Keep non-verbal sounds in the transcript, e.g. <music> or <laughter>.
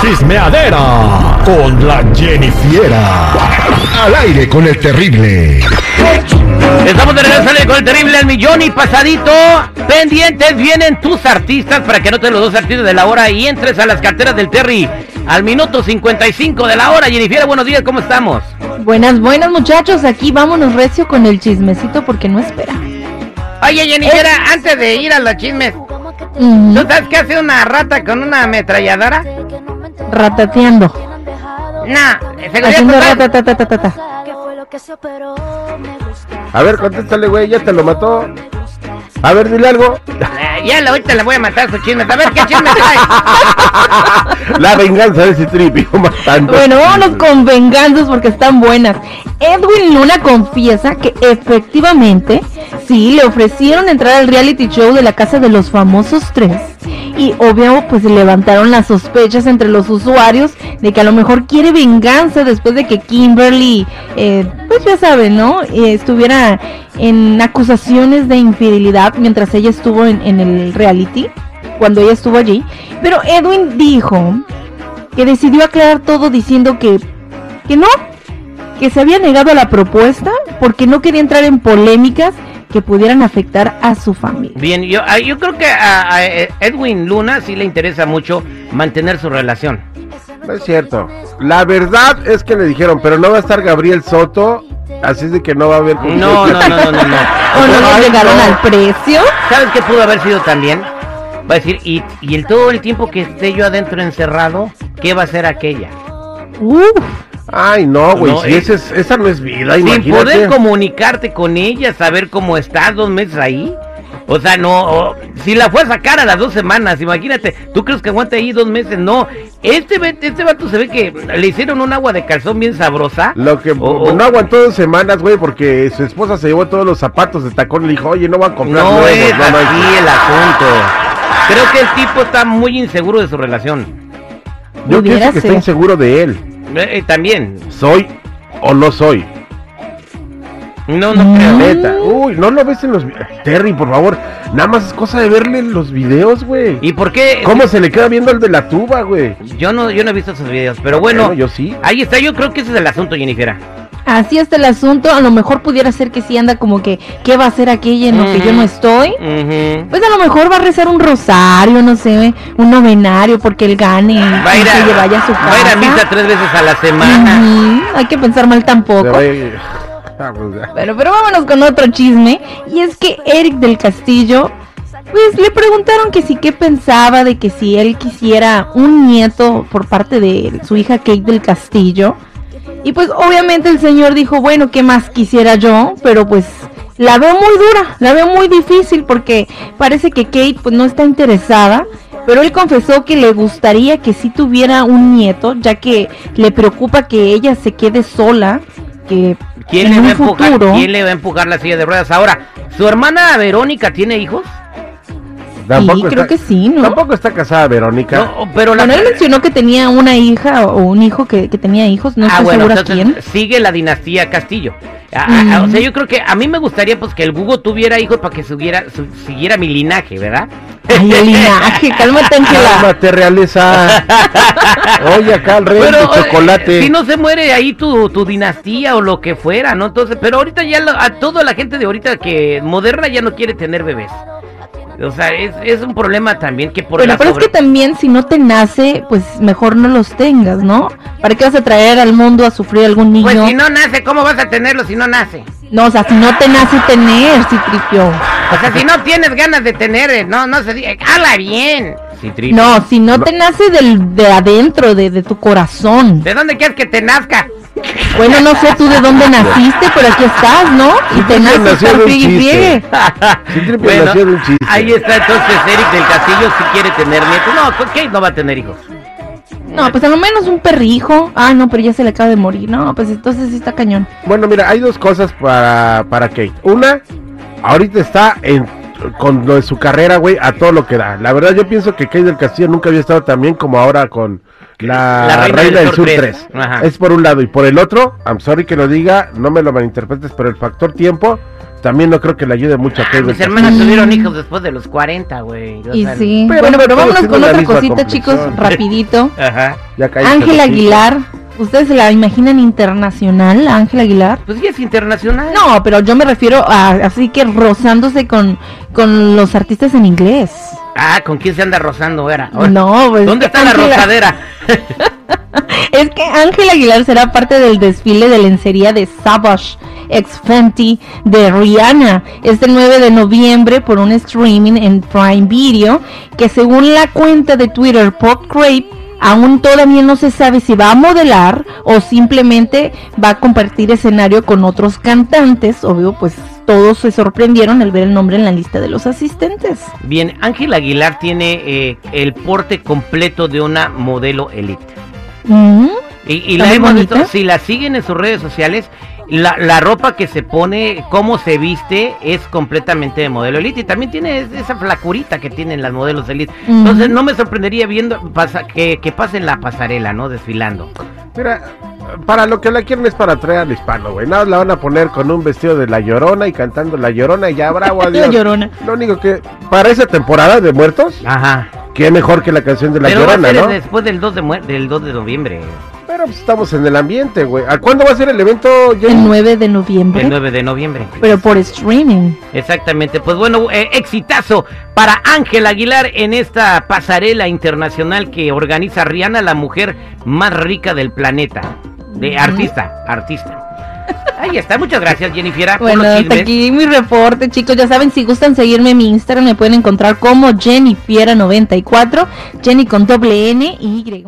Chismeadera con la Jennifiera. Al aire con el terrible. Estamos de regreso al aire con el terrible al millón y pasadito. Pendientes vienen tus artistas para que noten los dos artistas de la hora y entres a las carteras del Terry al minuto 55 de la hora. Jennifer, buenos días, ¿cómo estamos? Buenas, buenas muchachos, aquí vámonos recio con el chismecito porque no espera. Oye, Jennifer, antes de ir a los chismes, ¿tú sabes qué hace una rata con una ametralladora? Ratateando. Haciendo ratatatatata. A ver, contéstale, güey, ya te lo mató. A ver, dile algo. Eh, Ya la- ahorita le voy a matar su chisme. A ver qué chisme trae. <laughs> La venganza de ese tripio <laughs> matando. Bueno, vámonos con venganzas porque están buenas. Edwin Luna confiesa que efectivamente sí le ofrecieron entrar al reality show de la casa de los famosos tres. Y obvio, pues se levantaron las sospechas entre los usuarios de que a lo mejor quiere venganza después de que Kimberly, eh, pues ya saben, ¿no? Eh, estuviera en acusaciones de infidelidad mientras ella estuvo en, en el reality, cuando ella estuvo allí. Pero Edwin dijo que decidió aclarar todo diciendo que, que no, que se había negado a la propuesta porque no quería entrar en polémicas que pudieran afectar a su familia. Bien, yo, ah, yo creo que a, a Edwin Luna sí le interesa mucho mantener su relación. No es cierto. La verdad es que le dijeron, pero no va a estar Gabriel Soto, así es de que no va a haber. No, no, no, no, no, no. <laughs> ¿O no le llegaron no. al precio? ¿Sabes qué pudo haber sido también? Va a decir, y, y el todo el tiempo que esté yo adentro encerrado, ¿qué va a hacer aquella? Uf, Ay, no, güey, No, si eh. ese es- esa no es vida, Sin imagínate. poder comunicarte con ella, saber cómo estás dos meses ahí. O sea, no, o- si la fue a sacar a las dos semanas, imagínate, ¿tú crees que aguanta ahí dos meses? No, este, este vato se ve que le hicieron un agua de calzón bien sabrosa. Lo que O- no aguantó dos semanas, güey, porque su esposa se llevó todos los zapatos de tacón y le dijo, oye, no va a comprar No nuevos, es no, no, así el asunto. Creo que el tipo está muy inseguro de su relación. Yo pienso que está inseguro de él. Eh, también. ¿Soy o no soy? No, no Mm. creo. Neta. Uy, no lo ves en los... Terry, por favor. Nada más es cosa de verle los videos, güey. ¿Y por qué? ¿Cómo se le queda viendo el de la tuba, güey? Yo no, yo no he visto esos videos, pero bueno, yo sí. ahí está, yo creo que ese es el asunto, Jennifer. Así está el asunto. A lo mejor pudiera ser que sí anda como que, ¿qué va a hacer aquella en lo que yo no estoy? Pues a lo mejor va a rezar un rosario, no sé, un novenario porque él gane Va a y ir a, vaya a su casa. va a ir a misa tres veces a la semana. Hay que pensar mal tampoco. <laughs> Ah, pues. Pero, pero vámonos con otro chisme. Y es que Eric del Castillo, pues le preguntaron que si qué pensaba de que si él quisiera un nieto por parte de su hija Kate del Castillo. Y pues obviamente el señor dijo, bueno, ¿qué más quisiera yo? Pero pues la veo muy dura, la veo muy difícil porque parece que Kate pues no está interesada. Pero él confesó que le gustaría que sí tuviera un nieto, ya que le preocupa que ella se quede sola, que ¿Quién en le, va a empujar, futuro- ¿Quién le va a empujar la silla de ruedas? Ahora, ¿su hermana Verónica tiene hijos? Sí, creo que sí, ¿no? Tampoco está casada Verónica. No, pero la... Bueno, él mencionó que tenía una hija o un hijo que, que tenía hijos, no ah, estoy bueno, segura entonces quién. sigue la dinastía Castillo. Ah, ah, ah, o sea, yo creo que a mí me gustaría pues que el Google tuviera hijos para que subiera, su- siguiera mi linaje, ¿verdad? Ay, el linaje, <laughs> cálmate, Ángela. Cálmate, realeza. <laughs> Oye, acá el rey Pero de eh, chocolate. si no se muere ahí tu, tu dinastía o lo que fuera, ¿no? Entonces, pero ahorita ya lo- a toda la gente de ahorita que moderna ya no quiere tener bebés. O sea, es, es un problema también que por Bueno, la pero es que también si no te nace, pues mejor no los tengas, ¿no? ¿Para qué vas a traer al mundo a sufrir algún niño? Pues si no nace, ¿cómo vas a tenerlo si no nace? No, o sea, si no te nace tener, Citripio. O sea, si no tienes ganas de tener, eh, no, no se diga, ¡hala bien! No, si no, te nace del, de adentro, de, de tu corazón. ¿De dónde quieres que te nazca? Bueno, no sé tú de dónde naciste, pero aquí estás, ¿no? Y te Tripio nace nació estar de un friegue y Tripio <laughs> Bueno, ahí está entonces Eric del Castillo si quiere tener nietos. No, con Kate no va a tener hijos. No, pues a lo menos un perrijo. Ah, no, pero ya se le acaba de morir. No, pues entonces sí está cañón. Bueno, mira, hay dos cosas para, para Kate. Una, ahorita está en, con lo de su carrera, güey, a todo lo que da. La verdad, yo pienso que Kate del Castillo nunca había estado tan bien como ahora con la, La Reina del Sur 3. 3. Ajá. Es por un lado. Y por el otro, I'm sorry que lo diga, no me lo malinterpretes, pero el factor tiempo también no creo que le ayude mucho a Ah, Kate del mis hermanas tuvieron hijos después de los 40, güey. Y sea, sí. pero bueno, pero vámonos con otra cosita, chicos, rapidito. <laughs> Ajá. Ya hocico. Aguilar. ¿Ustedes se la imaginan internacional, Ángela Aguilar? Pues ya es internacional. No, pero yo me refiero a así que rozándose con, con los artistas en inglés. Ah, ¿con quién se anda rozando, era? No, pues. ¿Dónde está la rosadera? <laughs> Es que Ángela Aguilar será parte del desfile de lencería de Savage ex Fenty de Rihanna este 9 de noviembre por un streaming en Prime Video que según la cuenta de Twitter Pop aún todavía no se sabe si va a modelar o simplemente va a compartir escenario con otros cantantes. Obvio, pues todos se sorprendieron al ver el nombre en la lista de los asistentes. Bien, Ángel Aguilar tiene eh, el porte completo de una modelo elite. Mm, Y, y ¿Está la hemos visto, si la siguen en sus redes sociales, la, la ropa que se pone, cómo se viste, es completamente de modelo elite. Y también tiene es- esa flacurita que tienen las modelos elite. Entonces no me sorprendería viendo pasa, que, que pasen la pasarela, ¿no? Desfilando. Mira, para lo que la quieren es para atraer al hispano, güey. Nada, la van a poner con un vestido de la llorona y cantando la llorona y ya bravo, <laughs> La adiós. Llorona. Lo único que, para esa temporada de muertos, Ajá. Qué mejor que la canción de la Pero va a llorona, ser ¿no? después del 2 de, del 2 de noviembre. Pero pues, estamos en el ambiente, güey. ¿A cuándo va a ser el evento, El Jenny? 9 de noviembre. El 9 de noviembre. Pero por streaming. Exactamente, pues bueno, eh, exitazo para Ángel Aguilar en esta pasarela internacional que organiza Rihanna, la mujer más rica del planeta. De artista, artista. Ahí está, muchas gracias Jennifer Bueno, hasta aquí mi reporte, chicos. Ya saben, si gustan seguirme en mi Instagram, me pueden encontrar como Jennifiera94, Jenny con doble N y Y.